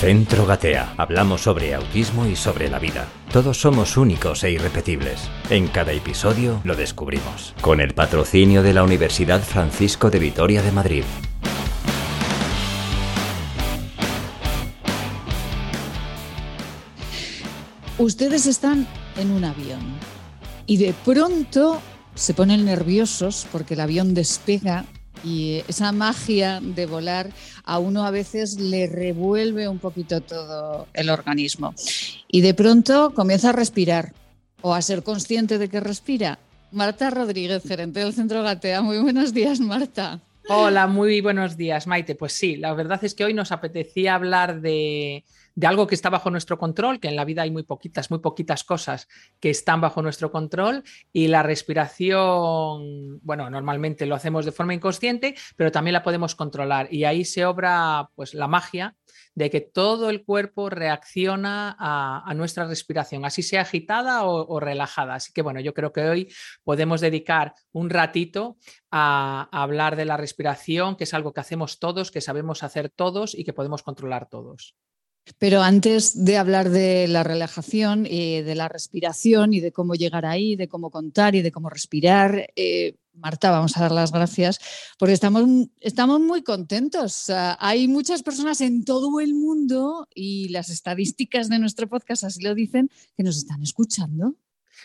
Centro Gatea. Hablamos sobre autismo y sobre la vida. Todos somos únicos e irrepetibles. En cada episodio lo descubrimos. Con el patrocinio de la Universidad Francisco de Vitoria de Madrid. Ustedes están en un avión y de pronto se ponen nerviosos porque el avión despega y esa magia de volar a uno a veces le revuelve un poquito todo el organismo. Y de pronto comienza a respirar o a ser consciente de que respira. Marta Rodríguez, gerente del Centro Gatea. Muy buenos días, Marta. Hola, muy buenos días, Maite. Pues sí, la verdad es que hoy nos apetecía hablar de, de algo que está bajo nuestro control, que en la vida hay muy poquitas, muy poquitas cosas que están bajo nuestro control y la respiración, bueno, normalmente lo hacemos de forma inconsciente, pero también la podemos controlar y ahí se obra pues la magia de que todo el cuerpo reacciona a, nuestra respiración, así sea agitada o, relajada. Así que bueno, yo creo que hoy podemos dedicar un ratito a hablar de la respiración, que es algo que hacemos todos, que sabemos hacer todos y que podemos controlar todos. Pero antes de hablar de la relajación, y de la respiración y de cómo llegar ahí, de cómo contar y de cómo respirar, eh, Marta, vamos a dar las gracias porque estamos, estamos muy contentos. hay muchas personas en todo el mundo y las estadísticas de nuestro podcast así lo dicen, que nos están escuchando.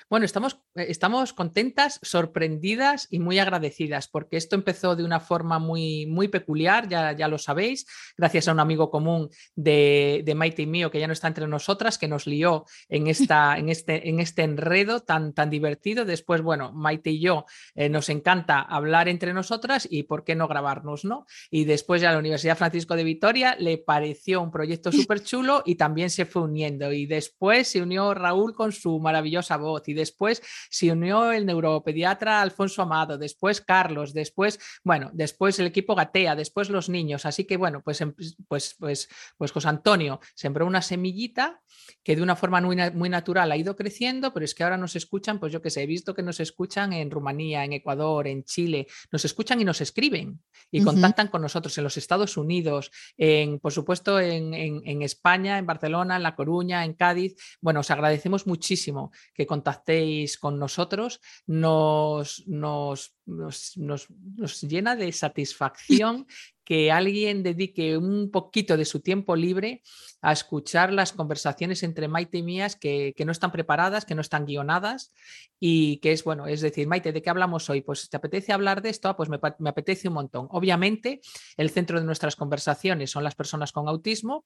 Bueno, estamos, eh, estamos contentas, sorprendidas y muy agradecidas porque esto empezó de una forma muy, muy peculiar, ya, ya lo sabéis, gracias a un amigo común de, de, Maite y mío que ya no está entre nosotras, que nos lió en, esta, en, este, en este enredo tan, tan divertido. Después, bueno, Maite y yo eh, nos encanta hablar entre nosotras y por qué no grabarnos, ¿no? Y después ya la Universidad Francisco de Vitoria le pareció un proyecto súper chulo y también se fue uniendo. Y después se unió Raúl con su maravillosa voz y después se unió el neuropediatra Alfonso Amado, después Carlos, después, bueno, después el equipo Gatea, después los niños. Así que bueno, pues, em, pues, pues, pues José Antonio sembró una semillita que de una forma muy, muy natural ha ido creciendo, pero es que ahora nos escuchan, pues yo que sé, he visto que nos escuchan en Rumanía, en Ecuador, en Chile, nos escuchan y nos escriben y contactan con nosotros en los Estados Unidos, en, por supuesto en, en España, en Barcelona, en La Coruña, en Cádiz. Bueno, os agradecemos muchísimo que contacten con nosotros nos, nos, nos, llena de satisfacción que alguien dedique un poquito de su tiempo libre a escuchar las conversaciones entre Maite y mías que, que, no están preparadas, que no están guionadas y que es, bueno, es decir, Maite, ¿de qué hablamos hoy? Pues ¿te apetece hablar de esto? Ah, pues me, me, apetece un montón. Obviamente, el centro de nuestras conversaciones son las personas con autismo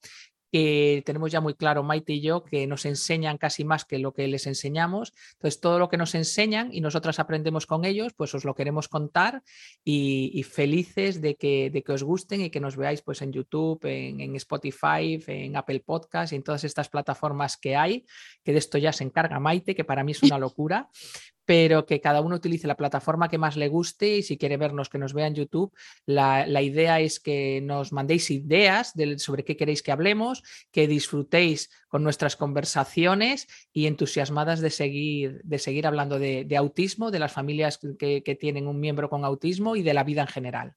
que tenemos ya muy claro Maite y yo que nos enseñan casi más que lo que les enseñamos. Entonces, todo lo que nos enseñan y nosotras aprendemos con ellos, pues os lo queremos contar y, felices de que, de que, gusten y que nos veáis pues en YouTube, en, en, Spotify, en Apple Podcast y en todas estas plataformas que hay, que de esto ya se encarga Maite, que para mí es una locura, pero que cada uno utilice la plataforma que más le guste y si quiere vernos, que nos vea en YouTube. La, idea es que nos mandéis ideas sobre qué queréis que hablemos, que disfrutéis con nuestras conversaciones y entusiasmadas de seguir, de seguir hablando de, autismo, de las familias que tienen un miembro con autismo y de la vida en general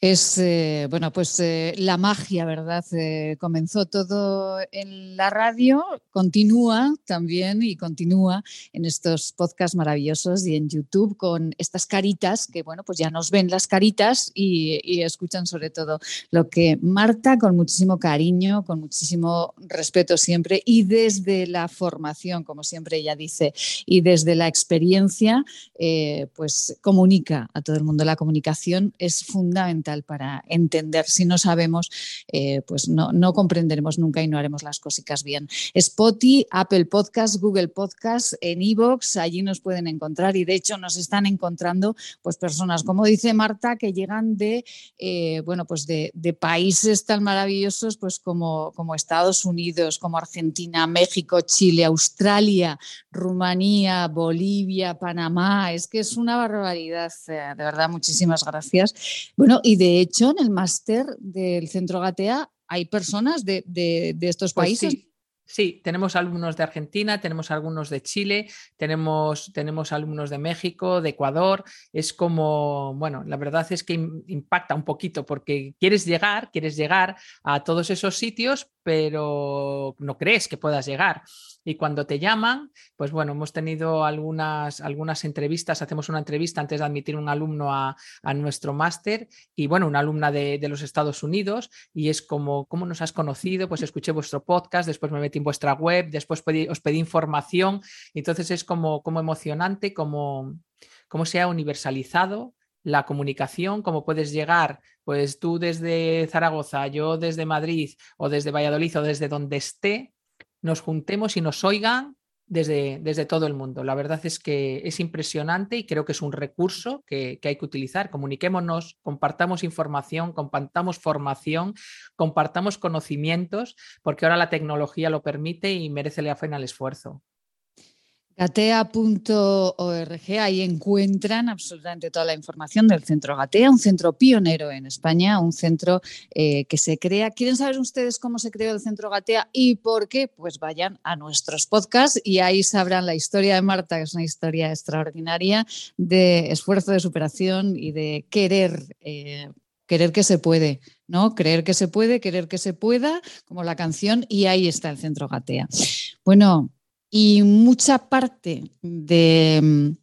es, eh, bueno, pues eh, la magia, ¿verdad? Eh, comenzó todo en la radio, continúa también y continúa en estos podcasts maravillosos y en YouTube con estas caritas que, bueno, pues ya nos ven las caritas y, y escuchan sobre todo lo que Marta, con muchísimo cariño, con muchísimo respeto siempre y desde la formación, como siempre ella dice, y desde la experiencia, pues comunica a todo el mundo. La comunicación es fundamental para entender. Si no sabemos, eh, pues no, no, comprenderemos nunca y no haremos las cositas bien. Spotify, Apple Podcast, Google Podcast, en Evox, allí nos pueden encontrar y de hecho nos están encontrando pues personas, como dice Marta, que llegan de, eh, bueno, pues de, países tan maravillosos pues como, como Estados Unidos, como Argentina, México, Chile, Australia, Rumanía, Bolivia, Panamá. Es que es una barbaridad, eh, de verdad, muchísimas gracias. Bueno, y de hecho, en el máster del Centro Gatea hay personas de, estos pues países. Sí, tenemos alumnos de Argentina, tenemos algunos de Chile, tenemos, tenemos alumnos de México, de Ecuador. Es como, bueno, la verdad es que impacta un poquito porque quieres llegar, quieres llegar a todos esos sitios, pero no crees que puedas llegar. Y cuando te llaman, pues bueno, hemos tenido algunas, algunas entrevistas, hacemos una entrevista antes de admitir un alumno a, nuestro máster y bueno, una alumna de, los Estados Unidos y es como, ¿cómo nos has conocido? Pues escuché vuestro podcast, después me metí en vuestra web, después os pedí información, entonces es como, como emocionante, como, como se ha universalizado la comunicación, cómo puedes llegar, pues tú desde Zaragoza, yo desde Madrid o desde Valladolid o desde donde esté, nos juntemos y nos oigan desde, desde, todo el mundo. La verdad es que es impresionante y creo que es un recurso que, que, hay que utilizar. Comuniquémonos, compartamos información, compartamos formación, compartamos conocimientos, porque ahora la tecnología lo permite y merece la pena el esfuerzo. Gatea.org, ahí encuentran absolutamente toda la información del Centro Gatea, un centro pionero en España, un centro eh, que se crea. ¿Quieren saber ustedes cómo se creó el Centro Gatea y por qué? Pues vayan a nuestros podcasts y ahí sabrán la historia de Marta, que es una historia extraordinaria de esfuerzo, de superación y de querer. Eh, querer que se puede, ¿no? Creer que se puede, querer que se pueda, como la canción, y ahí está el Centro Gatea. Bueno, y mucha parte de,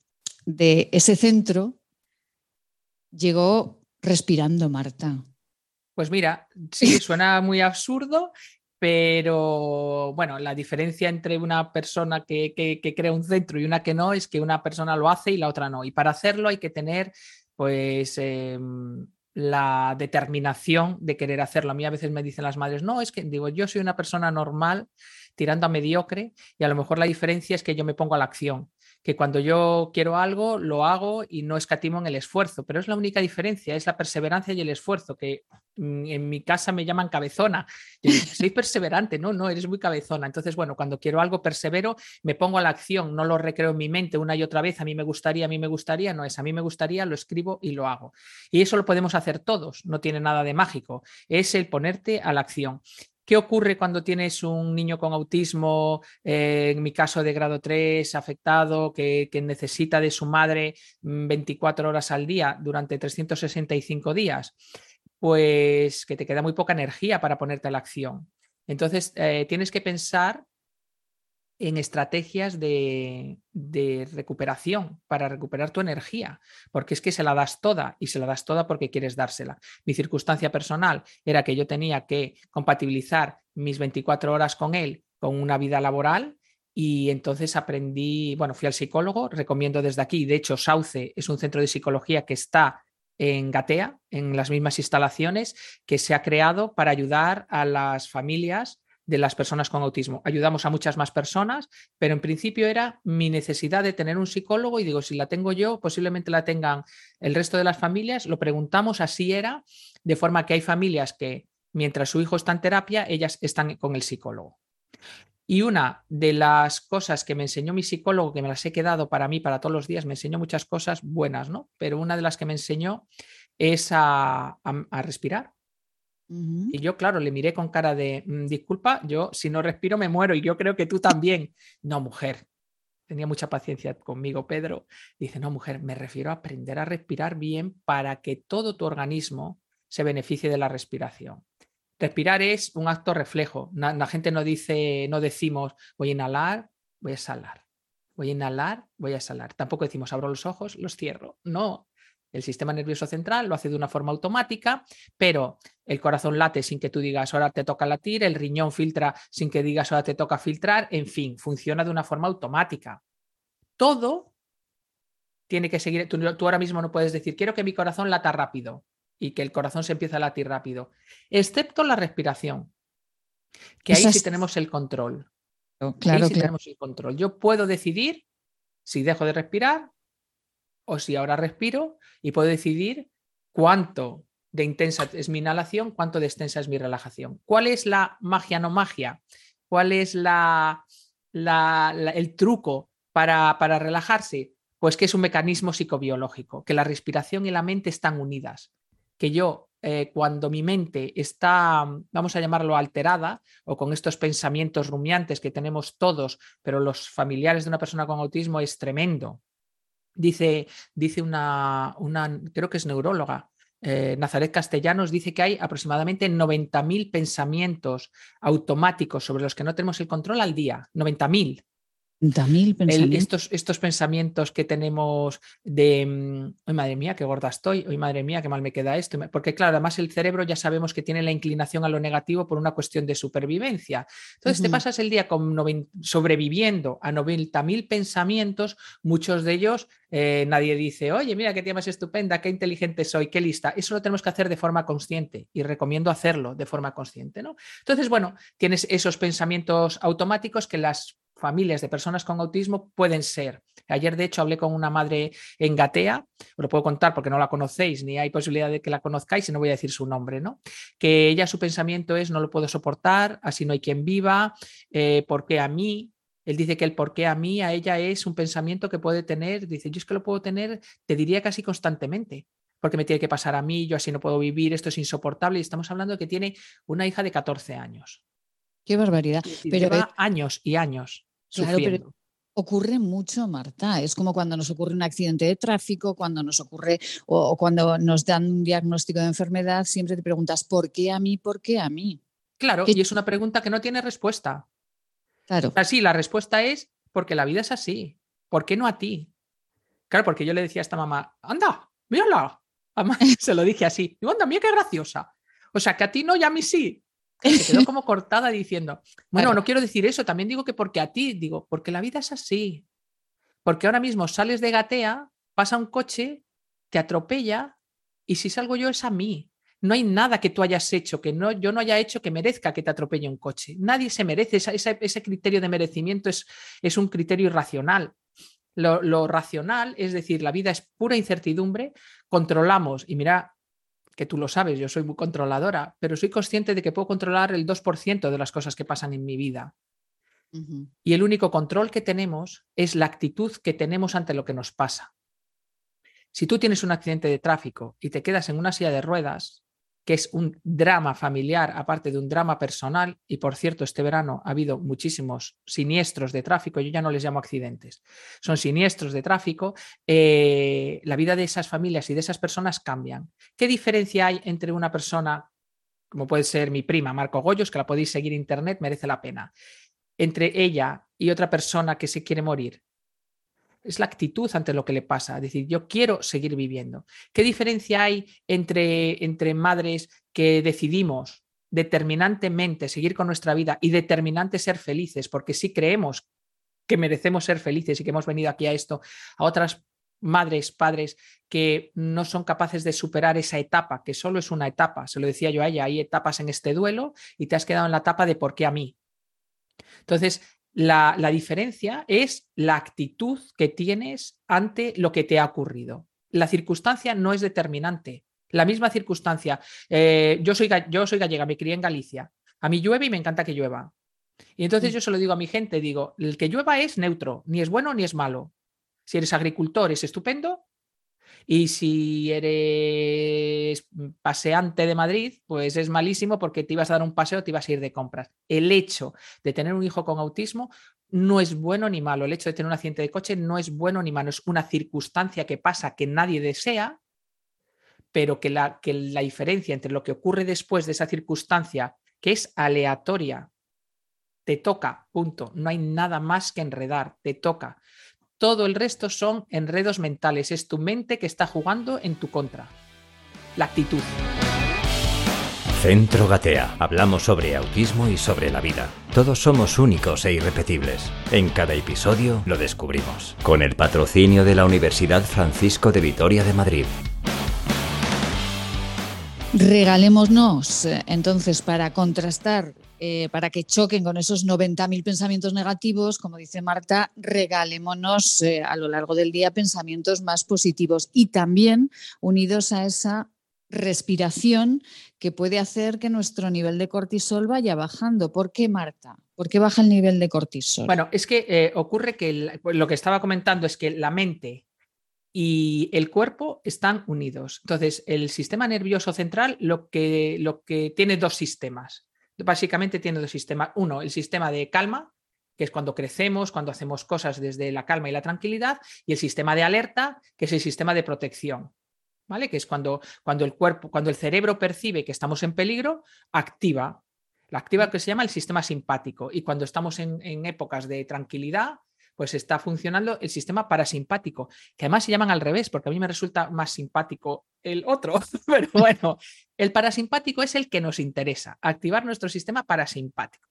ese centro llegó respirando, Marta. Pues mira, sí, suena muy absurdo, pero bueno, la diferencia entre una persona que, crea un centro y una que no es que una persona lo hace y la otra no. Y para hacerlo hay que tener, pues, em, la determinación de querer hacerlo. A mí a veces me dicen las madres, no, es que digo, yo soy una persona normal tirando a mediocre y a lo mejor la diferencia es que yo me pongo a la acción, que cuando yo quiero algo lo hago y no escatimo en el esfuerzo, pero es la única diferencia, es la perseverancia y el esfuerzo, que mm, en mi casa me llaman cabezona. soy perseverante, no, no, eres muy cabezona. Entonces, bueno, cuando quiero algo persevero, me pongo a la acción, no lo recreo en mi mente una y otra vez, a mí me gustaría, a mí me gustaría, no es, a mí me gustaría, lo escribo y lo hago. Y eso lo podemos hacer todos, no tiene nada de mágico, es el ponerte a la acción. ¿Qué ocurre cuando tienes un niño con autismo, eh, en mi caso de grado 3, afectado, que, necesita de su madre 24 mm, horas al día durante 365 días? Pues que te queda muy poca energía para ponerte a la acción. Entonces, eh, tienes que pensar en estrategias de, recuperación para recuperar tu energía, porque es que se la das toda y se la das toda porque quieres dársela. Mi circunstancia personal era que yo tenía que compatibilizar mis 24 horas con él con una vida laboral y entonces aprendí, bueno, fui al psicólogo, recomiendo desde aquí, de hecho Sauce es un centro de psicología que está en Gatea, en las mismas instalaciones, que se ha creado para ayudar a las familias de las personas con autismo. Ayudamos a muchas más personas, pero en principio era mi necesidad de tener un psicólogo y digo, si la tengo yo, posiblemente la tengan el resto de las familias. Lo preguntamos, así era, de forma que hay familias que mientras su hijo está en terapia, ellas están con el psicólogo. Y una de las cosas que me enseñó mi psicólogo, que me las he quedado para mí, para todos los días, me enseñó muchas cosas buenas, ¿no? Pero una de las que me enseñó es a, a respirar y yo, claro, le miré con cara de, mm, disculpa, yo si no respiro me muero y yo creo que tú también. No, mujer. Tenía mucha paciencia conmigo, Pedro. Dice, no, mujer, me refiero a aprender a respirar bien para que todo tu organismo se beneficie de la respiración. Respirar es un acto reflejo. La, gente no dice, no decimos, voy a inhalar, voy a exhalar. Voy a inhalar, voy a exhalar. Tampoco decimos, abro los ojos, los cierro. No, el sistema nervioso central lo hace de una forma automática, pero el corazón late sin que tú digas ahora te toca latir, el riñón filtra sin que digas ahora te toca filtrar, en fin, funciona de una forma automática. Todo tiene que seguir, tú, ahora mismo no puedes decir quiero que mi corazón lata rápido y que el corazón se empiece a latir rápido, excepto la respiración, que ahí sí tenemos el control. Claro, ahí sí tenemos el control. Yo puedo decidir si dejo de respirar o si ahora respiro y puedo decidir cuánto de intensa es mi inhalación, cuánto de extensa es mi relajación. ¿Cuál es la magia no magia? ¿Cuál es la, el truco para, para relajarse? Pues que es un mecanismo psicobiológico, que la respiración y la mente están unidas, que yo eh, cuando mi mente está, vamos a llamarlo, alterada o con estos pensamientos rumiantes que tenemos todos, pero los familiares de una persona con autismo es tremendo. Dice, dice una, una creo que es neuróloga, eh, Nazaret Castellanos dice que hay aproximadamente 90.000 pensamientos automáticos sobre los que no tenemos el control al día. 90.000 pensamientos. estos, pensamientos que tenemos de, mm, hoy madre mía, qué gorda estoy, hoy madre mía, qué mal me queda esto, porque claro, además el cerebro ya sabemos que tiene la inclinación a lo negativo por una cuestión de supervivencia. Entonces te pasas el día con sobreviviendo a 90.000 pensamientos, muchos de ellos eh, nadie dice, oye, mira qué tía más estupenda, qué inteligente soy, qué lista. Eso lo tenemos que hacer de forma consciente y recomiendo hacerlo de forma consciente. ¿no? Entonces, bueno, tienes esos pensamientos automáticos que las familias de personas con autismo pueden ser. Ayer, de hecho, hablé con una madre en Gatea, os lo puedo contar porque no la conocéis ni hay posibilidad de que la conozcáis y no voy a decir su nombre, ¿no? Que ella su pensamiento es no lo puedo soportar, así no hay quien viva, eh, porque a mí, él dice que el por qué a mí, a ella es un pensamiento que puede tener, dice, yo es que lo puedo tener, te diría casi constantemente, porque me tiene que pasar a mí, yo así no puedo vivir, esto es insoportable y estamos hablando de que tiene una hija de 14 años. Qué barbaridad. pero lleva años y años. Claro, pero ocurre mucho, Marta. Es como cuando nos ocurre un accidente de tráfico, cuando nos ocurre o, cuando nos dan un diagnóstico de enfermedad, siempre te preguntas, ¿por qué a mí? ¿Por qué a mí? Claro, y es una pregunta que no tiene respuesta. Claro. Así, la respuesta es porque la vida es así. ¿Por qué no a ti? Claro, porque yo le decía a esta mamá, anda, mírala. se lo dije así. Digo, anda, mira qué graciosa. O sea, que a ti no y a mí sí. Se quedó como cortada diciendo, bueno, no quiero decir eso, también digo que porque a ti, digo, porque la vida es así. Porque ahora mismo sales de gatea, pasa un coche, te atropella y si salgo yo es a mí. No hay nada que tú hayas hecho, que no, yo no haya hecho que merezca que te atropelle un coche. Nadie se merece, ese, criterio de merecimiento es, es un criterio irracional. Lo, lo, racional, es decir, la vida es pura incertidumbre, controlamos, y mira, que tú lo sabes, yo soy muy controladora, pero soy consciente de que puedo controlar el 2% de las cosas que pasan en mi vida. Y el único control que tenemos es la actitud que tenemos ante lo que nos pasa. Si tú tienes un accidente de tráfico y te quedas en una silla de ruedas, que es un drama familiar aparte de un drama personal. Y por cierto, este verano ha habido muchísimos siniestros de tráfico, yo ya no les llamo accidentes, son siniestros de tráfico. Eh, la vida de esas familias y de esas personas cambian. ¿Qué diferencia hay entre una persona, como puede ser mi prima, Marco Goyos, que la podéis seguir en internet, merece la pena, entre ella y otra persona que se quiere morir? Es la actitud ante lo que le pasa, es decir, yo quiero seguir viviendo. ¿Qué diferencia hay entre, entre madres que decidimos determinantemente seguir con nuestra vida y determinante ser felices, porque sí creemos que merecemos ser felices y que hemos venido aquí a esto, a otras madres, padres que no son capaces de superar esa etapa, que solo es una etapa, se lo decía yo a ella, hay etapas en este duelo y te has quedado en la etapa de por qué a mí. Entonces, la, diferencia es la actitud que tienes ante lo que te ha ocurrido. La circunstancia no es determinante. La misma circunstancia. Eh, yo, soy, yo soy gallega, me crié en Galicia. A mí llueve y me encanta que llueva. Y entonces mm. yo se lo digo a mi gente, digo, el que llueva es neutro, ni es bueno ni es malo. Si eres agricultor es estupendo, y si eres paseante de Madrid, pues es malísimo porque te ibas a dar un paseo, te ibas a ir de compras. El hecho de tener un hijo con autismo no es bueno ni malo. El hecho de tener un accidente de coche no es bueno ni malo. Es una circunstancia que pasa que nadie desea, pero que la, que la diferencia entre lo que ocurre después de esa circunstancia, que es aleatoria, te toca, punto. No hay nada más que enredar, te toca. Todo el resto son enredos mentales. Es tu mente que está jugando en tu contra. La actitud. Centro Gatea. Hablamos sobre autismo y sobre la vida. Todos somos únicos e irrepetibles. En cada episodio lo descubrimos. Con el patrocinio de la Universidad Francisco de Vitoria de Madrid. Regalémonos, eh, entonces, para contrastar eh, para que choquen con esos 90.000 pensamientos negativos, como dice Marta, regalémonos eh, a lo largo del día pensamientos más positivos y también unidos a esa respiración que puede hacer que nuestro nivel de cortisol vaya bajando. ¿Por qué, Marta? ¿Por qué baja el nivel de cortisol? Bueno, es que ocurre que lo que estaba comentando es que la mente y el cuerpo están unidos. Entonces, el sistema nervioso central lo que, lo que tiene dos sistemas. Básicamente tiene dos sistemas. Uno, el sistema de calma, que es cuando crecemos, cuando hacemos cosas desde la calma y la tranquilidad, y el sistema de alerta, que es el sistema de protección. ¿Vale? Que es cuando, cuando el cuerpo, cuando el cerebro percibe que estamos en peligro, activa. La activa que se llama el sistema simpático. Y cuando estamos en, en épocas de tranquilidad, pues está funcionando el sistema parasimpático, que además se llaman al revés, porque a mí me resulta más simpático el otro. Pero bueno, el parasimpático es el que nos interesa, activar nuestro sistema parasimpático.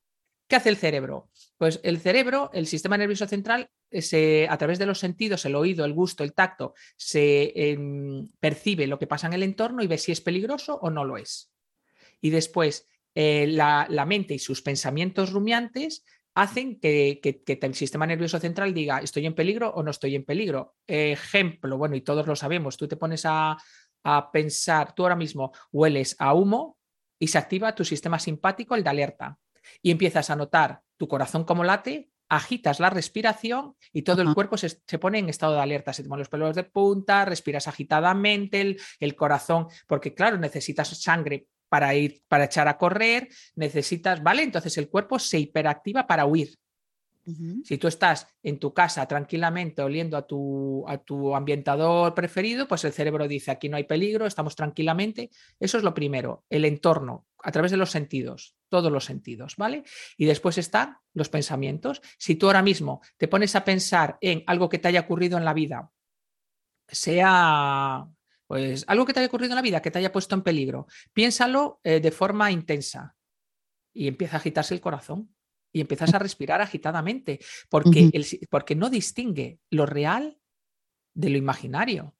¿Qué hace el cerebro? Pues el cerebro, el sistema nervioso central, se, a través de los sentidos, el oído, el gusto, el tacto, se em, percibe lo que pasa en el entorno y ve si es peligroso o no lo es. Y después eh, la, mente y sus pensamientos rumiantes hacen que, el sistema nervioso central diga estoy en peligro o no estoy en peligro. Ejemplo, bueno, y todos lo sabemos, tú te pones a, pensar, tú ahora mismo hueles a humo y se activa tu sistema simpático, el de alerta, y empiezas a notar tu corazón como late, agitas la respiración y todo el cuerpo se, pone en estado de alerta, se te ponen los pelos de punta, respiras agitadamente, el, el corazón, porque claro, necesitas sangre para ir, para echar a correr, necesitas, ¿vale? Entonces el cuerpo se hiperactiva para huir. Si tú estás en tu casa tranquilamente oliendo a tu, a tu ambientador preferido, pues el cerebro dice, aquí no hay peligro, estamos tranquilamente. Eso es lo primero, el entorno, a través de los sentidos, todos los sentidos, ¿vale? Y después están los pensamientos. Si tú ahora mismo te pones a pensar en algo que te haya ocurrido en la vida, sea pues algo que te haya ocurrido en la vida, que te haya puesto en peligro, piénsalo eh, de forma intensa y empieza a agitarse el corazón y empiezas a respirar agitadamente, porque, porque no distingue lo real de lo imaginario.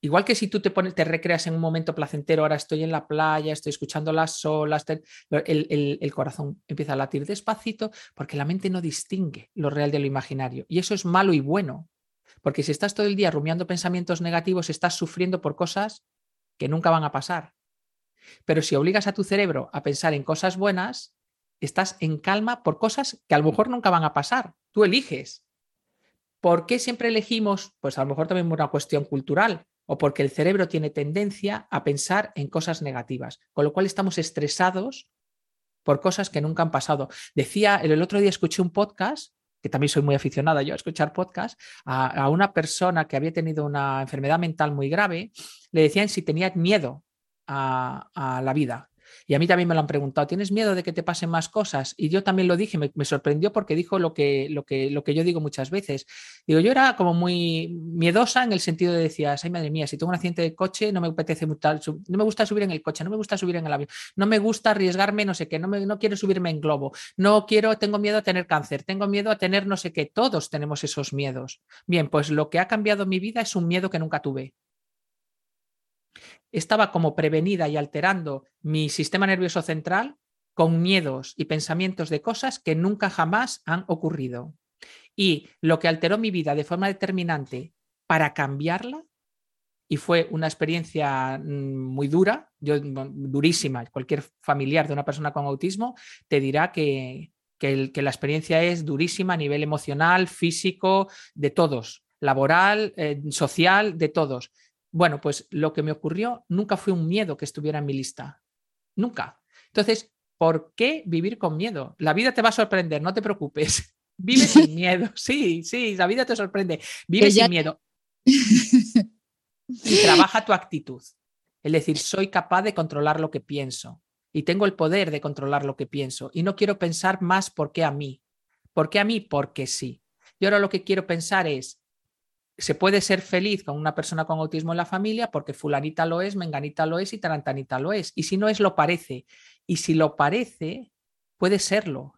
Igual que si tú te, pones, te recreas en un momento placentero, ahora estoy en la playa, estoy escuchando las olas, el, el, corazón empieza a latir despacito porque la mente no distingue lo real de lo imaginario. Y eso es malo y bueno. Porque si estás todo el día rumiando pensamientos negativos, estás sufriendo por cosas que nunca van a pasar. Pero si obligas a tu cerebro a pensar en cosas buenas, estás en calma por cosas que a lo mejor nunca van a pasar. Tú eliges. ¿Por qué siempre elegimos? Pues a lo mejor también una cuestión cultural o porque el cerebro tiene tendencia a pensar en cosas negativas, con lo cual estamos estresados por cosas que nunca han pasado. Decía, el otro día escuché un podcast que también soy muy aficionada yo a escuchar podcast, a, una persona que había tenido una enfermedad mental muy grave, le decían si tenía miedo a la vida. Y a mí también me lo han preguntado, ¿tienes miedo de que te pasen más cosas? Y yo también lo dije, me, sorprendió porque dijo lo que, lo, que, lo que yo digo muchas veces. Digo, yo era como muy miedosa en el sentido de decías, ay madre mía, si tengo un accidente de coche, no me apetece no me gusta subir en el coche, no me gusta subir en el avión, no me gusta arriesgarme no sé qué, no, me, no quiero subirme en globo, no quiero, tengo miedo a tener cáncer, tengo miedo a tener no sé qué, todos tenemos esos miedos. Bien, pues lo que ha cambiado mi vida es un miedo que nunca tuve estaba como prevenida y alterando mi sistema nervioso central con miedos y pensamientos de cosas que nunca jamás han ocurrido. Y lo que alteró mi vida de forma determinante para cambiarla, y fue una experiencia mm, muy dura, durísima, cualquier familiar de una persona con autismo te dirá que, que, la experiencia es durísima a nivel emocional, físico, de todos, laboral, eh, social, de todos. Bueno, pues lo que me ocurrió nunca fue un miedo que estuviera en mi lista. Nunca. Entonces, ¿por qué vivir con miedo? La vida te va a sorprender, no te preocupes. Vive sin miedo. Sí, sí, la vida te sorprende. Vive sin miedo. y trabaja tu actitud. Es decir, soy capaz de controlar lo que pienso y tengo el poder de controlar lo que pienso y no quiero pensar más por qué a mí. ¿Por qué a mí? Porque sí. Y ahora lo que quiero pensar es, se puede ser feliz con una persona con autismo en la familia porque fulanita lo es, menganita lo es y tarantanita lo es. Y si no es, lo parece. Y si lo parece, puede serlo.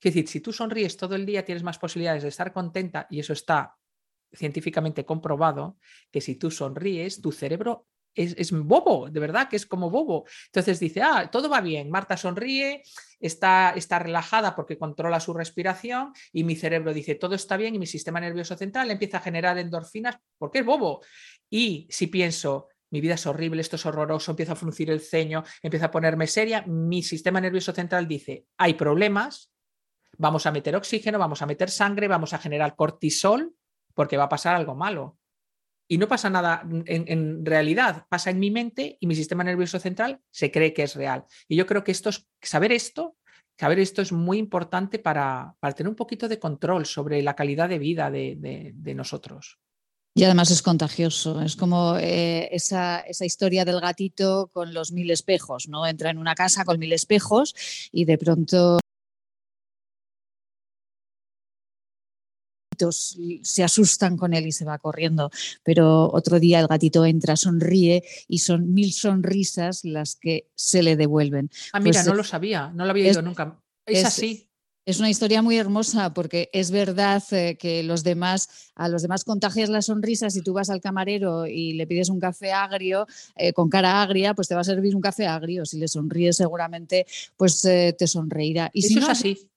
Es decir, si tú sonríes todo el día, tienes más posibilidades de estar contenta y eso está científicamente comprobado, que si tú sonríes, tu cerebro es, bobo, de verdad que es como bobo. Entonces dice, ah, todo va bien, Marta sonríe, está, está relajada porque controla su respiración y mi cerebro dice, todo está bien y mi sistema nervioso central empieza a generar endorfinas porque es bobo. Y si pienso, mi vida es horrible, esto es horroroso, empiezo a fruncir el ceño, empiezo a ponerme seria, mi sistema nervioso central dice, hay problemas, vamos a meter oxígeno, vamos a meter sangre, vamos a generar cortisol porque va a pasar algo malo. Y no pasa nada en, realidad, pasa en mi mente y mi sistema nervioso central se cree que es real. Y yo creo que esto es, saber esto, saber esto es muy importante para, tener un poquito de control sobre la calidad de vida de nosotros. Y además es contagioso, es como eh, esa, historia del gatito con los mil espejos, ¿no? Entra en una casa con mil espejos y de pronto se asustan con él y se va corriendo, pero otro día el gatito entra, sonríe y son mil sonrisas las que se le devuelven. Ah, mira, pues, no lo sabía, no lo había oído nunca. Es, así. Es una historia muy hermosa porque es verdad eh, que los demás, a los demás contagias las sonrisas y tú vas al camarero y le pides un café agrio eh, con cara agria, pues te va a servir un café agrio. Si le sonríes seguramente, pues eh, te sonreirá. Y Eso es así.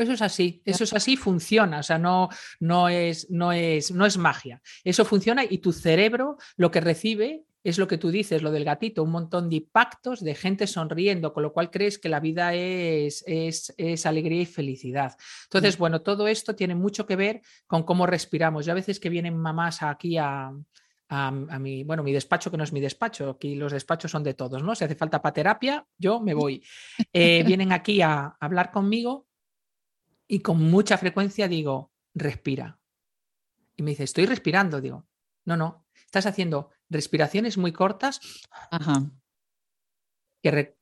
Eso es así, eso es así, funciona, o sea, no, no, es, no, es, no es magia. Eso funciona y tu cerebro lo que recibe es lo que tú dices, lo del gatito, un montón de impactos de gente sonriendo, con lo cual crees que la vida es, es, alegría y felicidad. Entonces, bueno, todo esto tiene mucho que ver con cómo respiramos. Yo a veces que vienen mamás aquí a, a, mi, bueno, mi despacho, que no es mi despacho, aquí los despachos son de todos, ¿no? Si hace falta para terapia, yo me voy. Eh, vienen aquí a hablar conmigo y con mucha frecuencia digo, respira. Y me dice, estoy respirando. Digo, no, no, estás haciendo respiraciones muy cortas. Que,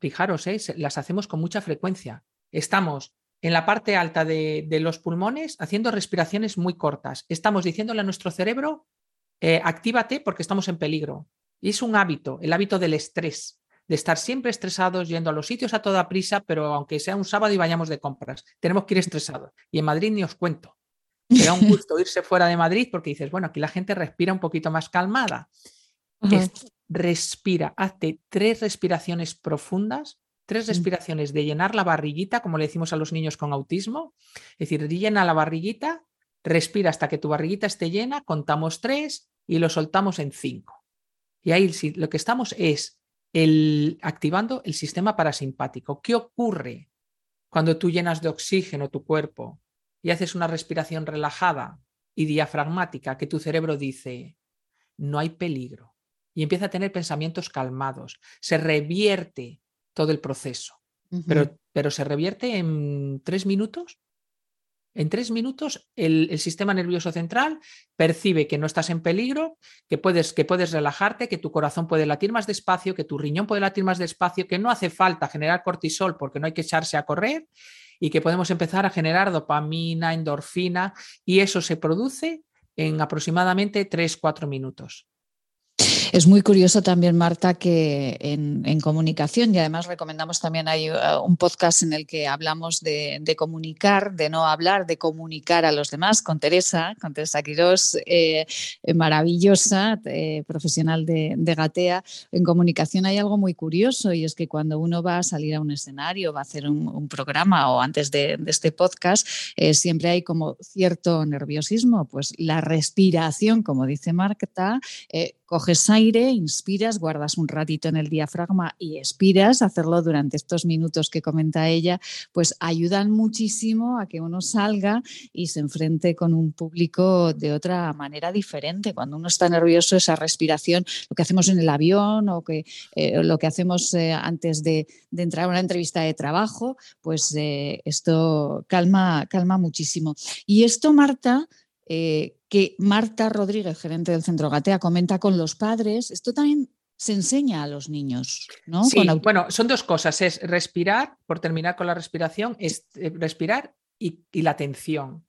fijaros, ¿eh? las hacemos con mucha frecuencia. Estamos en la parte alta de, los pulmones haciendo respiraciones muy cortas. Estamos diciéndole a nuestro cerebro, eh, actívate porque estamos en peligro. Y es un hábito, el hábito del estrés, de estar siempre estresados, yendo a los sitios a toda prisa, pero aunque sea un sábado y vayamos de compras, tenemos que ir estresados. Y en Madrid ni os cuento. Será un gusto irse fuera de Madrid porque dices, bueno, aquí la gente respira un poquito más calmada. respira, hazte tres respiraciones profundas, tres respiraciones de llenar la barriguita, como le decimos a los niños con autismo. Es decir, llena la barriguita, respira hasta que tu barriguita esté llena, contamos tres y lo soltamos en cinco. Y ahí lo que estamos es el, activando el sistema parasimpático. ¿Qué ocurre cuando tú llenas de oxígeno tu cuerpo? y haces una respiración relajada y diafragmática que tu cerebro dice, no hay peligro, y empieza a tener pensamientos calmados, se revierte todo el proceso, pero, pero se revierte en tres minutos en tres minutos, el, sistema nervioso central percibe que no estás en peligro, que puedes, que puedes relajarte, que tu corazón puede latir más despacio, que tu riñón puede latir más despacio, que no hace falta generar cortisol porque no hay que echarse a correr y que podemos empezar a generar dopamina, endorfina y eso se produce en aproximadamente 3-4 minutos. Es muy curioso también, Marta, que en, comunicación, y además recomendamos también hay uh, un podcast en el que hablamos de, comunicar, de no hablar, de comunicar a los demás, con Teresa, con Teresa Quirós, eh, maravillosa, eh, profesional de, Gatea. En comunicación hay algo muy curioso y es que cuando uno va a salir a un escenario, va a hacer un, programa o antes de, este podcast, eh, siempre hay como cierto nerviosismo, pues la respiración, como dice Marta, coges aire, inspiras, guardas un ratito en el diafragma y expiras. Hacerlo durante estos minutos que comenta ella, pues ayudan muchísimo a que uno salga y se enfrente con un público de otra manera diferente. Cuando uno está nervioso, esa respiración, lo que hacemos en el avión o que, eh, lo que hacemos eh, antes de, entrar a una entrevista de trabajo, pues eh, esto calma, calma muchísimo. Y esto, Marta, eh, que Marta Rodríguez, gerente del Centro Gatea, comenta con los padres. Esto también se enseña a los niños, ¿no? Sí, bueno, son dos cosas. Es respirar, por terminar con la respiración, es eh, respirar y la atención.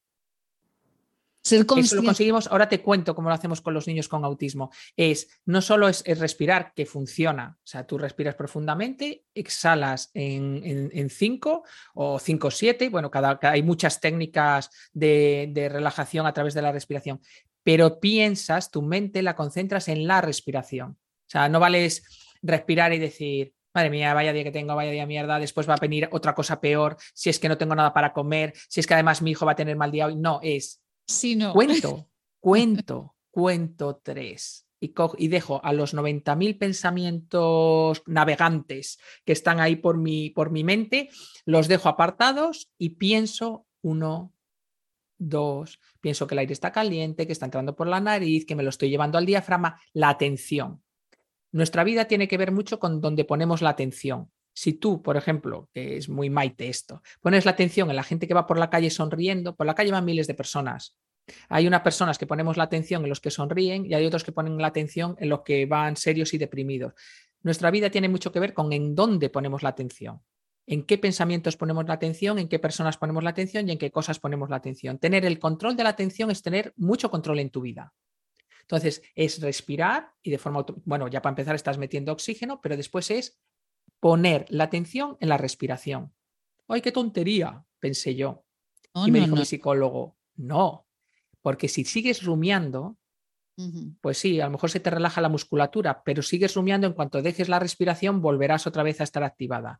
Eso lo conseguimos, ahora te cuento cómo lo hacemos con los niños con autismo. Es no solo es, respirar, que funciona, o sea, tú respiras profundamente, exhalas en 5 o 5 7, bueno, cada, hay muchas técnicas de, de relajación a través de la respiración, pero piensas, tu mente la concentras en la respiración. O sea, no vales respirar y decir, madre mía, vaya día que tengo, vaya día mierda, después va a venir otra cosa peor, si es que no tengo nada para comer, si es que además mi hijo va a tener mal día hoy. No, es Cuento, cuento, cuento tres. Y, y, dejo a los 90.000 pensamientos navegantes que están ahí por mi, por mi mente, los dejo apartados y pienso uno, dos, pienso que el aire está caliente, que está entrando por la nariz, que me lo estoy llevando al diafragma, la atención. Nuestra vida tiene que ver mucho con donde ponemos la atención. Si tú, por ejemplo, que es muy maite esto, pones la atención en la gente que va por la calle sonriendo, por la calle van miles de personas. Hay unas personas que ponemos la atención en los que sonríen y hay otros que ponen la atención en los que van serios y deprimidos. Nuestra vida tiene mucho que ver con en dónde ponemos la atención en qué pensamientos ponemos la atención, en qué personas ponemos la atención y en qué cosas ponemos la atención. Tener el control de la atención es tener mucho control en tu vida. Entonces, es respirar y de forma, bueno, ya para empezar estás metiendo oxígeno, pero después es poner la atención en la respiración. ¡Ay, qué tontería! pensé yo. y me dijo mi psicólogo, no, porque si sigues rumiando, pues sí, a lo mejor se te relaja la musculatura, pero sigues rumiando, en cuanto dejes la respiración, volverás otra vez a estar activada.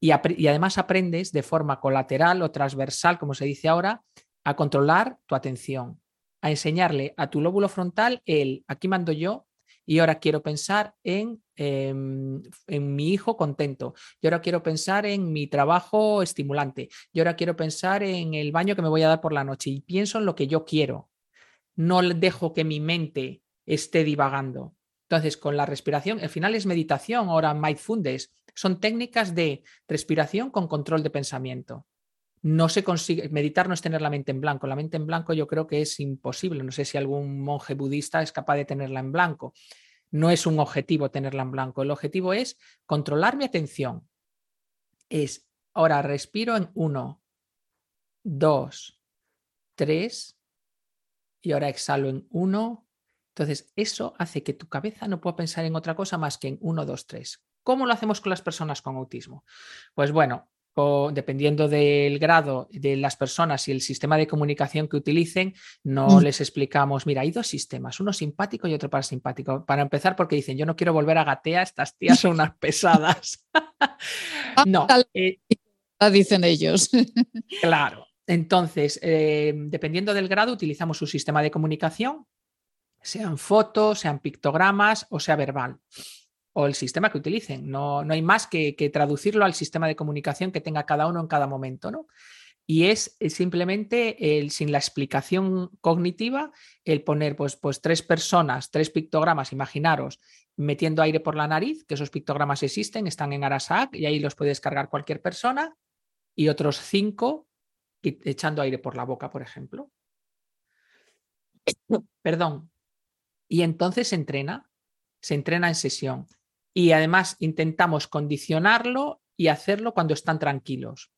Y, y, además aprendes de forma colateral o transversal, como se dice ahora, a controlar tu atención, a enseñarle a tu lóbulo frontal el aquí mando yo y ahora quiero pensar en, em, en, mi hijo contento, y ahora quiero pensar en mi trabajo estimulante, y ahora quiero pensar en el baño que me voy a dar por la noche y pienso en lo que yo quiero. No dejo que mi mente esté divagando. Entonces, con la respiración, al final es meditación, ahora mindfulness, son técnicas de respiración con control de pensamiento. No se consigue, meditar no es tener la mente en blanco. La mente en blanco yo creo que es imposible. No sé si algún monje budista es capaz de tenerla en blanco. No es un objetivo tenerla en blanco. El objetivo es controlar mi atención. Es, ahora respiro en uno, dos, tres, y ahora exhalo en uno. Entonces, eso hace que tu cabeza no pueda pensar en otra cosa más que en uno, dos, tres. ¿Cómo lo hacemos con las personas con autismo? Pues bueno, dependiendo del grado de las personas y el sistema de comunicación que utilicen, no mm. les explicamos, mira, hay dos sistemas, uno simpático y otro parasimpático. Para empezar, porque dicen, yo no quiero volver a gatea, estas tías son unas pesadas. no. Eh, dicen ellos. claro. Entonces, eh, dependiendo del grado, utilizamos su sistema de comunicación, sean fotos, sean pictogramas o sea verbal o el sistema que utilicen. No, no hay más que, traducirlo al sistema de comunicación que tenga cada uno en cada momento, ¿no? Y es simplemente el, sin la explicación cognitiva, el poner pues, pues tres personas, tres pictogramas, imaginaros, metiendo aire por la nariz, que esos pictogramas existen, están en Arasac y ahí los puede descargar cualquier persona, y otros cinco echando aire por la boca, por ejemplo. Perdón. Y entonces se entrena, se entrena en sesión y además intentamos condicionarlo y hacerlo cuando están tranquilos,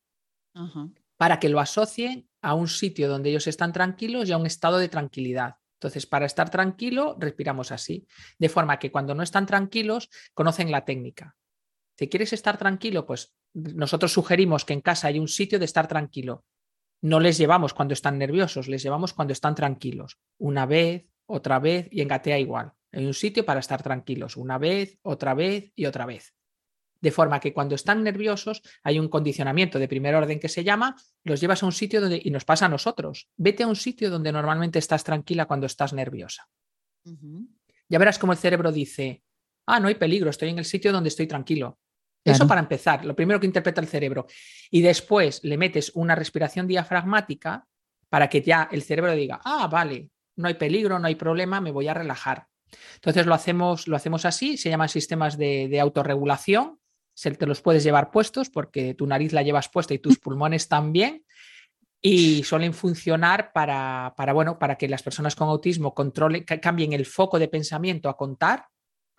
para que lo asocien a un sitio donde ellos están tranquilos y a un estado de tranquilidad. Entonces, para estar tranquilo, respiramos así, de forma que cuando no están tranquilos, conocen la técnica. Si quieres estar tranquilo, pues nosotros sugerimos que en casa hay un sitio de estar tranquilo. No les llevamos cuando están nerviosos, les llevamos cuando están tranquilos. Una vez, otra vez y engatea igual. Hay un sitio para estar tranquilos, una vez, otra vez y otra vez. De forma que cuando están nerviosos hay un condicionamiento de primer orden que se llama, los llevas a un sitio donde, y nos pasa a nosotros, vete a un sitio donde normalmente estás tranquila cuando estás nerviosa. Ya verás cómo el cerebro dice, ah, no hay peligro, estoy en el sitio donde estoy tranquilo. Eso para empezar, lo primero que interpreta el cerebro. Y después le metes una respiración diafragmática para que ya el cerebro diga, ah, vale, no hay peligro, no hay problema, me voy a relajar. Entonces lo hacemos, lo hacemos así, se llaman sistemas de, autorregulación, se, te los puedes llevar puestos porque tu nariz la llevas puesta y tus pulmones también y suelen funcionar para, para, bueno, para que las personas con autismo controlen, cambien el foco de pensamiento a contar.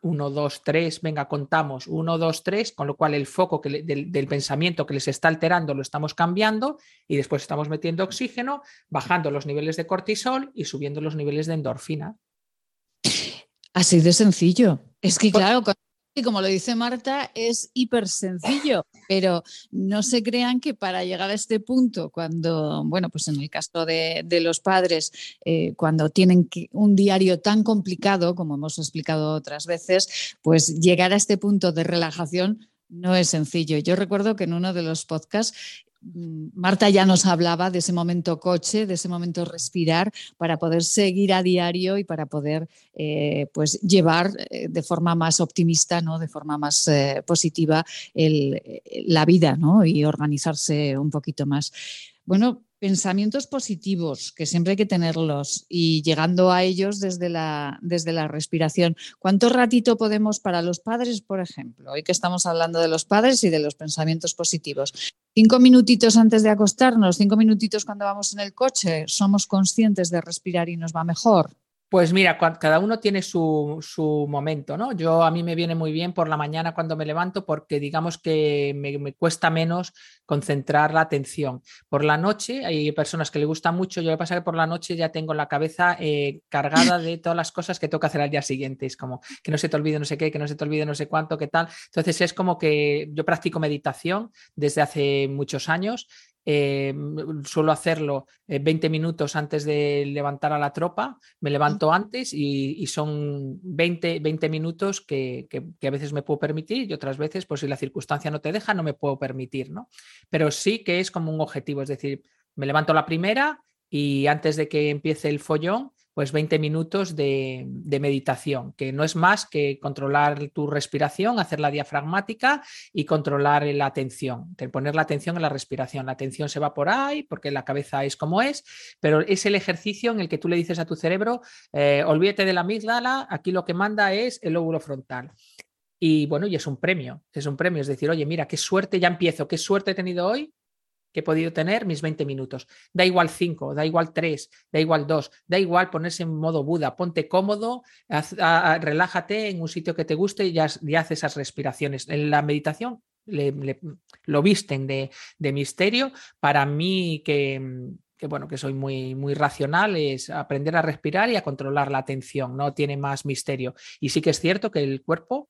Uno, dos, tres, venga, contamos. Uno, dos, tres, con lo cual el foco del, del, pensamiento que les está alterando lo estamos cambiando y después estamos metiendo oxígeno, bajando los niveles de cortisol y subiendo los niveles de endorfina. Así de sencillo. Es que claro, como lo dice Marta, es hiper sencillo, pero no se crean que para llegar a este punto, cuando, bueno, pues en el caso de, los padres, eh, cuando tienen un diario tan complicado, como hemos explicado otras veces, pues llegar a este punto de relajación no es sencillo. Yo recuerdo que en uno de los podcasts Marta ya nos hablaba de ese momento coche, de ese momento respirar, para poder seguir a diario y para poder eh, pues llevar eh, de forma más optimista, ¿no? de forma más eh, positiva la vida ¿no? y organizarse un poquito más. Bueno, pensamientos positivos, que siempre hay que tenerlos, y llegando a ellos desde la, desde la respiración. ¿Cuánto ratito podemos para los padres, por ejemplo? Hoy que estamos hablando de los padres y de los pensamientos positivos. Cinco minutitos antes de acostarnos, cinco minutitos cuando vamos en el coche, somos conscientes de respirar y nos va mejor. Pues mira, cada uno tiene su, momento, ¿no? Yo a mí me viene muy bien por la mañana cuando me levanto porque digamos que me, cuesta menos concentrar la atención. Por la noche hay personas que le gusta mucho, yo lo que pasa es que por la noche ya tengo la cabeza eh, cargada de todas las cosas que tengo que hacer al día siguiente. Es como que no se te olvide no sé qué, que no se te olvide no sé cuánto, qué tal. Entonces es como que yo practico meditación desde hace muchos años eh, suelo hacerlo 20 eh, minutos antes de levantar a la tropa, me levanto antes y, son 20, 20 minutos que, a veces me puedo permitir y otras veces, pues si la circunstancia no te deja, no me puedo permitir, ¿no? Pero sí que es como un objetivo, es decir, me levanto la primera y antes de que empiece el follón, pues 20 minutos de, meditación, que no es más que controlar tu respiración, hacer la diafragmática y controlar la atención, poner la atención en la respiración. La atención se va por ahí porque la cabeza es como es, pero es el ejercicio en el que tú le dices a tu cerebro, eh, olvídate de la amígdala, aquí lo que manda es el lóbulo frontal. Y bueno, y es un premio, es un premio, es decir, oye, mira, qué suerte, ya empiezo, qué suerte he tenido hoy, que he podido tener mis 20 minutos. Da igual 5, da igual 3, da igual 2, da igual ponerse en modo Buda, ponte cómodo, relájate en un sitio que te guste y haces esas respiraciones. En la meditación lo visten de, misterio. Para mí que, bueno, que soy muy, muy racional, es aprender a respirar y a controlar la atención, no tiene más misterio. Y sí que es cierto que el cuerpo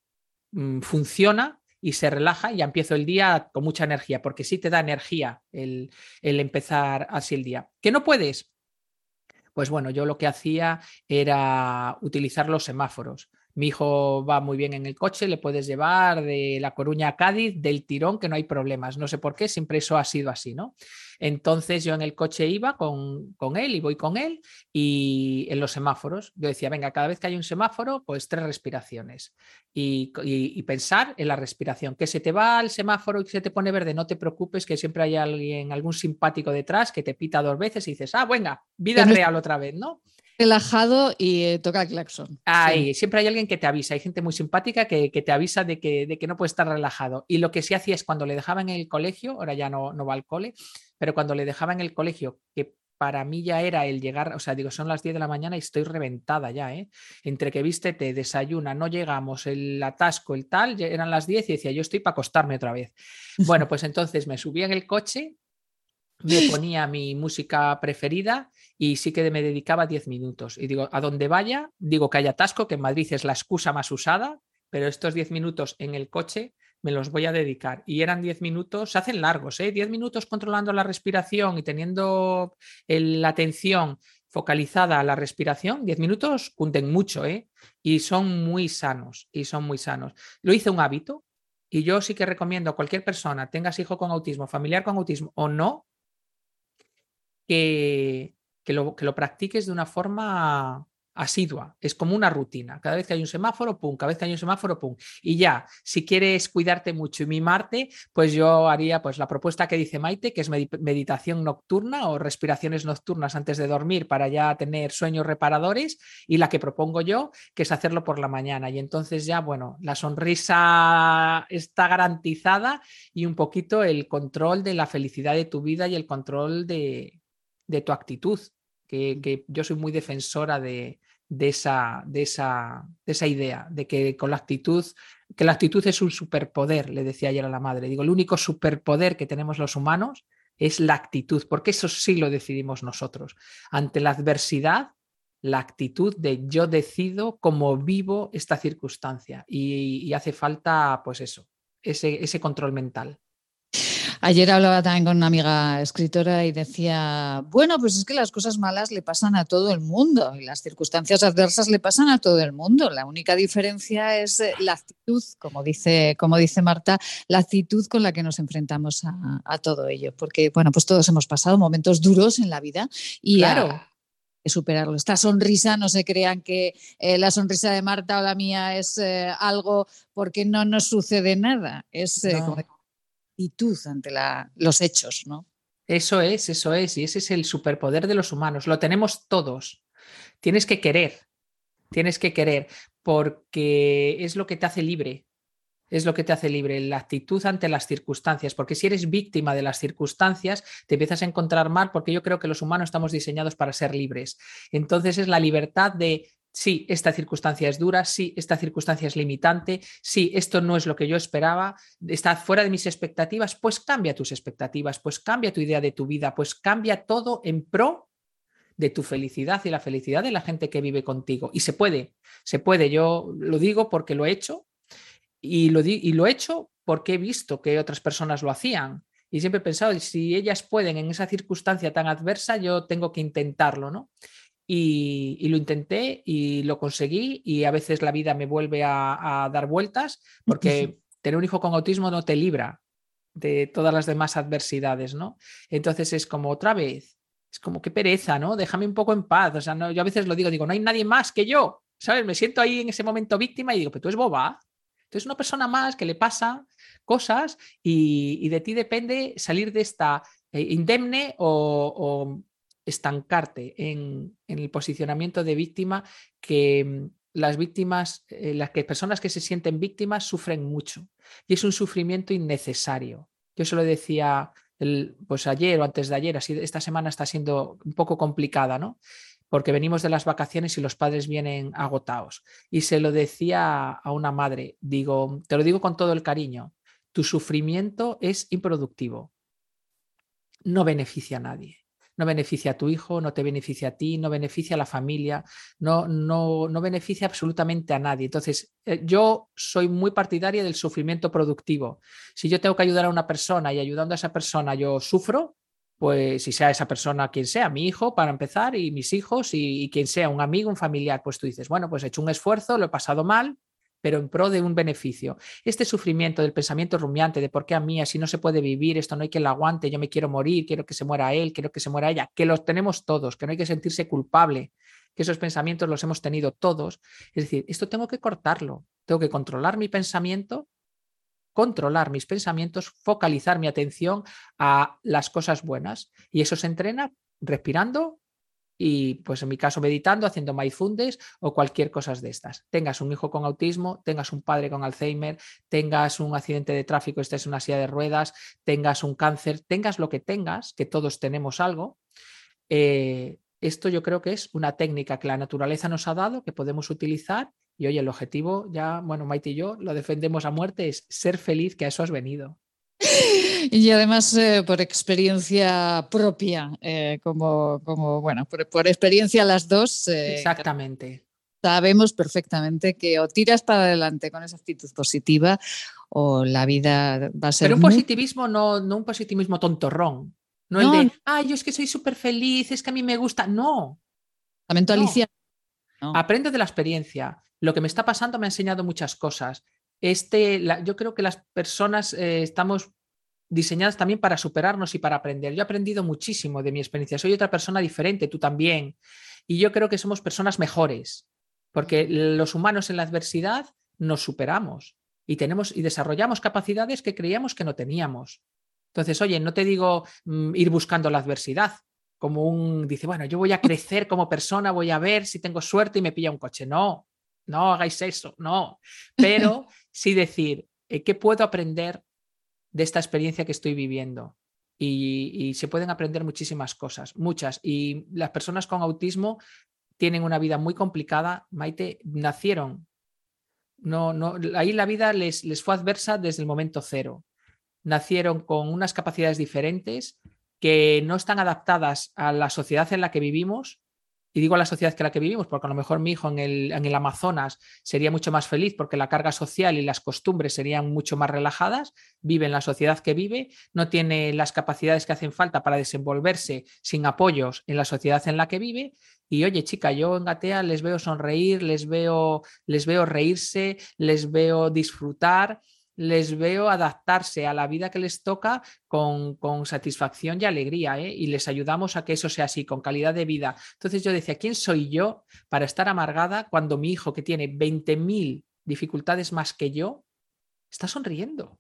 mm, funciona y se relaja y ya empiezo el día con mucha energía, porque sí te da energía el, el empezar así el día. ¿Que no puedes? Pues bueno, yo lo que hacía era utilizar los semáforos. Mi hijo va muy bien en el coche, le puedes llevar de La Coruña a Cádiz del tirón, que no hay problemas. No sé por qué, siempre eso ha sido así, ¿no? Entonces yo en el coche iba con, él y voy con él y en los semáforos yo decía, venga, cada vez que hay un semáforo, pues tres respiraciones y, pensar en la respiración. Que se te va el semáforo y se te pone verde, no te preocupes, que siempre hay alguien, algún simpático detrás que te pita dos veces y dices, ah, venga, vida real otra vez, ¿no? Relajado y eh, toca el claxon. Ahí, siempre hay alguien que te avisa, hay gente muy simpática que, te avisa de que, de que, no puedes estar relajado. Y lo que sí hacía es cuando le dejaba en el colegio, ahora ya no, no va al cole, pero cuando le dejaba en el colegio, que para mí ya era el llegar, o sea, digo, son las 10 de la mañana y estoy reventada ya, ¿eh? Entre que viste, te desayuna, no llegamos, el atasco, el tal, eran las 10 y decía, yo estoy para acostarme otra vez. Bueno, pues entonces me subía en el coche, me ponía mi música preferida y sí que me dedicaba 10 minutos. Y digo, a donde vaya, digo que haya atasco, que en Madrid es la excusa más usada, pero estos 10 minutos en el coche me los voy a dedicar. Y eran 10 minutos, se hacen largos, ¿eh? 10 minutos controlando la respiración y teniendo la atención focalizada a la respiración, 10 minutos cunden mucho, ¿eh? Y son muy sanos, y son muy sanos. Lo hice un hábito, y yo sí que recomiendo a cualquier persona, tengas hijo con autismo, familiar con autismo o no, que, que, lo, que lo practiques de una forma asidua, es como una rutina. Cada vez que hay un semáforo, pum, cada vez que hay un semáforo, pum. Y ya, si quieres cuidarte mucho y mimarte, pues yo haría pues la propuesta que dice Maite, que es meditación nocturna o respiraciones nocturnas antes de dormir para ya tener sueños reparadores y la que propongo yo, que es hacerlo por la mañana. Y entonces ya, bueno, la sonrisa está garantizada y un poquito el control de la felicidad de tu vida y el control de, de tu actitud que, yo soy muy defensora de, esa, de, esa, de esa idea, de que con la actitud, que la actitud es un superpoder, le decía ayer a la madre. Digo, el único superpoder que tenemos los humanos es la actitud, porque eso sí lo decidimos nosotros. Ante la adversidad, la actitud de yo decido cómo vivo esta circunstancia y, hace falta, pues eso, ese, ese control mental. Ayer hablaba también con una amiga escritora y decía, bueno, pues es que las cosas malas le pasan a todo el mundo y las circunstancias adversas le pasan a todo el mundo. La única diferencia es eh, la actitud, como dice, como dice Marta, la actitud con la que nos enfrentamos a, todo ello. Porque, bueno, pues todos hemos pasado momentos duros en la vida y claro. que superarlo. Esta sonrisa, no se crean que eh, la sonrisa de Marta o la mía es eh, algo porque no nos sucede nada. Es como actitud ante los hechos, ¿no? Eso es, eso es, y ese es el superpoder de los humanos, lo tenemos todos. Tienes que querer, tienes que querer, porque es lo que te hace libre, es lo que te hace libre, la actitud ante las circunstancias, porque si eres víctima de las circunstancias, te empiezas a encontrar mal, porque yo creo que los humanos estamos diseñados para ser libres. Entonces es la libertad de, sí, esta circunstancia es dura, sí, esta circunstancia es limitante, sí, esto no es lo que yo esperaba, está fuera de mis expectativas, pues cambia tus expectativas, pues cambia tu idea de tu vida, pues cambia todo en pro de tu felicidad y la felicidad de la gente que vive contigo. Y se puede, se puede, yo lo digo porque lo he hecho y lo, he hecho porque he visto que otras personas lo hacían. Y siempre he pensado, si ellas pueden en esa circunstancia tan adversa, yo tengo que intentarlo, ¿no? Y, lo intenté y lo conseguí y a veces la vida me vuelve a, dar vueltas porque tener un hijo con autismo no te libra de todas las demás adversidades, ¿no? Entonces es como otra vez, es como qué pereza, ¿no? Déjame un poco en paz. O sea, no, yo a veces lo digo, digo, no hay nadie más que yo, ¿sabes? Me siento ahí en ese momento víctima y digo, pero tú es boba, entonces, una persona más que le pasa cosas y, de ti depende salir de esta eh, indemne o, estancarte en, el posicionamiento de víctima que mm, las víctimas, eh, las que personas que se sienten víctimas sufren mucho y es un sufrimiento innecesario. Yo se lo decía el, pues ayer o antes de ayer, así esta semana está siendo un poco complicada, ¿no? porque venimos de las vacaciones y los padres vienen agotados. Y se lo decía a una madre, digo, te lo digo con todo el cariño, tu sufrimiento es improductivo, no beneficia a nadie. No beneficia a tu hijo, no te beneficia a ti, no beneficia a la familia, no, no, no beneficia absolutamente a nadie. Entonces, eh, yo soy muy partidaria del sufrimiento productivo. Si yo tengo que ayudar a una persona y ayudando a esa persona yo sufro, pues si sea esa persona quien sea, mi hijo para empezar y mis hijos y, quien sea, un amigo, un familiar, pues tú dices, bueno, pues he hecho un esfuerzo, lo he pasado mal, pero en pro de un beneficio. Este sufrimiento del pensamiento rumiante de por qué a mí así no se puede vivir, esto no hay quien lo aguante, yo me quiero morir, quiero que se muera él, quiero que se muera ella, que los tenemos todos, que no hay que sentirse culpable, que esos pensamientos los hemos tenido todos. Es decir, esto tengo que cortarlo, tengo que controlar mi pensamiento controlar mis pensamientos, focalizar mi atención a las cosas buenas. Y eso se entrena respirando y, pues en mi caso, meditando, haciendo mindfulness o cualquier cosa de estas. Tengas un hijo con autismo, tengas un padre con Alzheimer, tengas un accidente de tráfico, estés en una silla de ruedas, tengas un cáncer, tengas lo que tengas, que todos tenemos algo. Eh, esto yo creo que es una técnica que la naturaleza nos ha dado, que podemos utilizar y oye, el objetivo ya, bueno, Maite y yo lo defendemos a muerte, es ser feliz, que a eso has venido. Y además eh, por experiencia propia, eh, como, como, bueno, por, experiencia las dos. Eh, Exactamente. Sabemos perfectamente que o tiras para adelante con esa actitud positiva o la vida va a ser. Pero un positivismo no, no un positivismo tontorrón. No, el de, ay, yo es que soy súper feliz, es que a mí me gusta. No. La Alicia. Aprendo de la experiencia. Lo que me está pasando me ha enseñado muchas cosas. Este, yo creo que las personas eh, estamos diseñadas también para superarnos y para aprender. Yo he aprendido muchísimo de mi experiencia. Soy otra persona diferente, tú también. Y yo creo que somos personas mejores, porque los humanos en la adversidad nos superamos y tenemos y desarrollamos capacidades que creíamos que no teníamos. Entonces, oye, no te digo mm, ir buscando la adversidad, como un, dice, bueno, yo voy a crecer como persona, voy a ver si tengo suerte y me pilla un coche. No, no hagáis eso, no. Pero sí decir, eh, ¿qué puedo aprender de esta experiencia que estoy viviendo? Y, se pueden aprender muchísimas cosas, muchas. Y las personas con autismo tienen una vida muy complicada. Maite, nacieron. No, no, ahí la vida les, les fue adversa desde el momento cero. Nacieron con unas capacidades diferentes, que no están adaptadas a la sociedad en la que vivimos. Y digo a la sociedad que la que vivimos, porque a lo mejor mi hijo en el, en el Amazonas sería mucho más feliz porque la carga social y las costumbres serían mucho más relajadas, vive en la sociedad que vive, no tiene las capacidades que hacen falta para desenvolverse sin apoyos en la sociedad en la que vive. Y oye, chica, yo en Gatea les veo sonreír, les veo, les veo reírse, les veo disfrutar les veo adaptarse a la vida que les toca con, satisfacción y alegría, ¿eh? y les ayudamos a que eso sea así, con calidad de vida. Entonces yo decía, ¿quién soy yo para estar amargada cuando mi hijo, que tiene 20.000 dificultades más que yo, está sonriendo?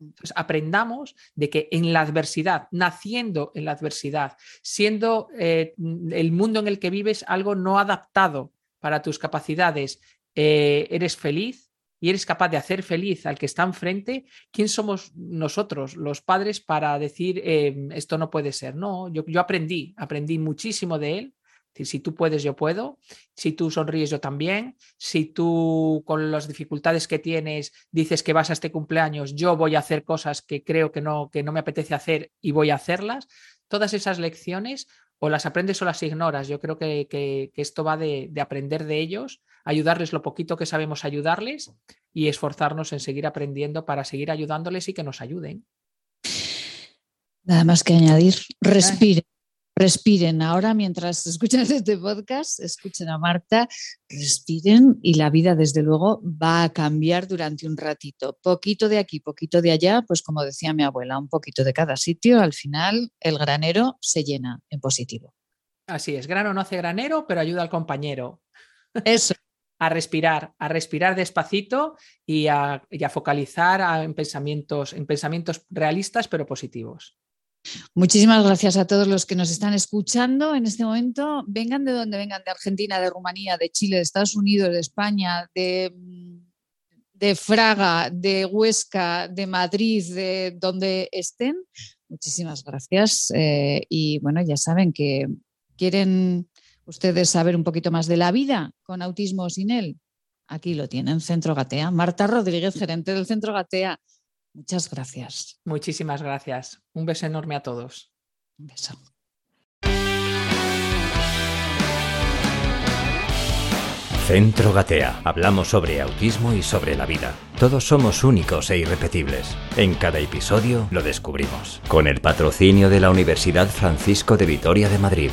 Entonces, aprendamos de que en la adversidad, naciendo en la adversidad, siendo eh, el mundo en el que vives algo no adaptado para tus capacidades, eh, eres feliz y eres capaz de hacer feliz al que está enfrente, ¿quién somos nosotros, los padres, para decir em, esto no puede ser? No, yo, aprendí, aprendí muchísimo de él si tú puedes, yo puedo. Si tú sonríes, yo también. Si tú con las dificultades que tienes dices que vas a este cumpleaños, yo voy a hacer cosas que creo que no, que no me apetece hacer y voy a hacerlas. Todas esas lecciones o las aprendes o las ignoras. Yo creo que, esto va de, aprender de ellos, ayudarles lo poquito que sabemos ayudarles y esforzarnos en seguir aprendiendo para seguir ayudándoles y que nos ayuden. Nada más que añadir, respire respiren. Ahora, mientras escuchan este podcast, escuchen a Marta, respiren y la vida, desde luego, va a cambiar durante un ratito. Poquito de aquí, poquito de allá, pues como decía mi abuela, un poquito de cada sitio. Al final, el granero se llena en positivo. Así es, grano no hace granero, pero ayuda al compañero. Eso. A respirar, a respirar despacito y a, focalizar en, pensamientos, en pensamientos realistas pero positivos. Muchísimas gracias a todos los que nos están escuchando en este momento. Vengan de donde vengan, de Argentina, de Rumanía, de Chile, de Estados Unidos, de España, de, de Fraga, de Huesca, de Madrid, de donde estén. Muchísimas gracias. Eh, y bueno, ya saben que quieren ustedes saber un poquito más de la vida con autismo o sin él. Aquí lo tienen, Centro Gatea. Marta Rodríguez, gerente del Centro Gatea. Muchas gracias. Muchísimas gracias. Un beso enorme a todos. Un beso. Centro Gatea. Hablamos sobre autismo y sobre la vida. Todos somos únicos e irrepetibles. En cada episodio lo descubrimos. Con el patrocinio de la Universidad Francisco de Vitoria de Madrid.